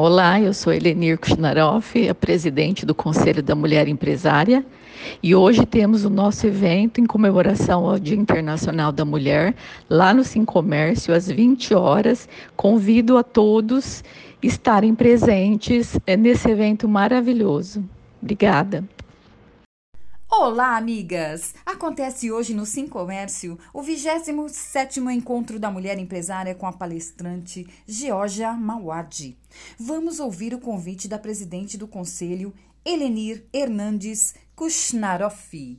Olá, eu sou Elenir Kuchnaroff, a presidente do Conselho da Mulher Empresária, e hoje temos o nosso evento em comemoração ao Dia Internacional da Mulher, lá no Sim Comércio, às 20 horas. Convido a todos estarem presentes eh, nesse evento maravilhoso. Obrigada. Olá, amigas! Acontece hoje no Sim Comércio o 27º Encontro da Mulher Empresária com a palestrante Georgia Mawadi. Vamos ouvir o convite da presidente do Conselho, Elenir Hernandes Kushnaroff.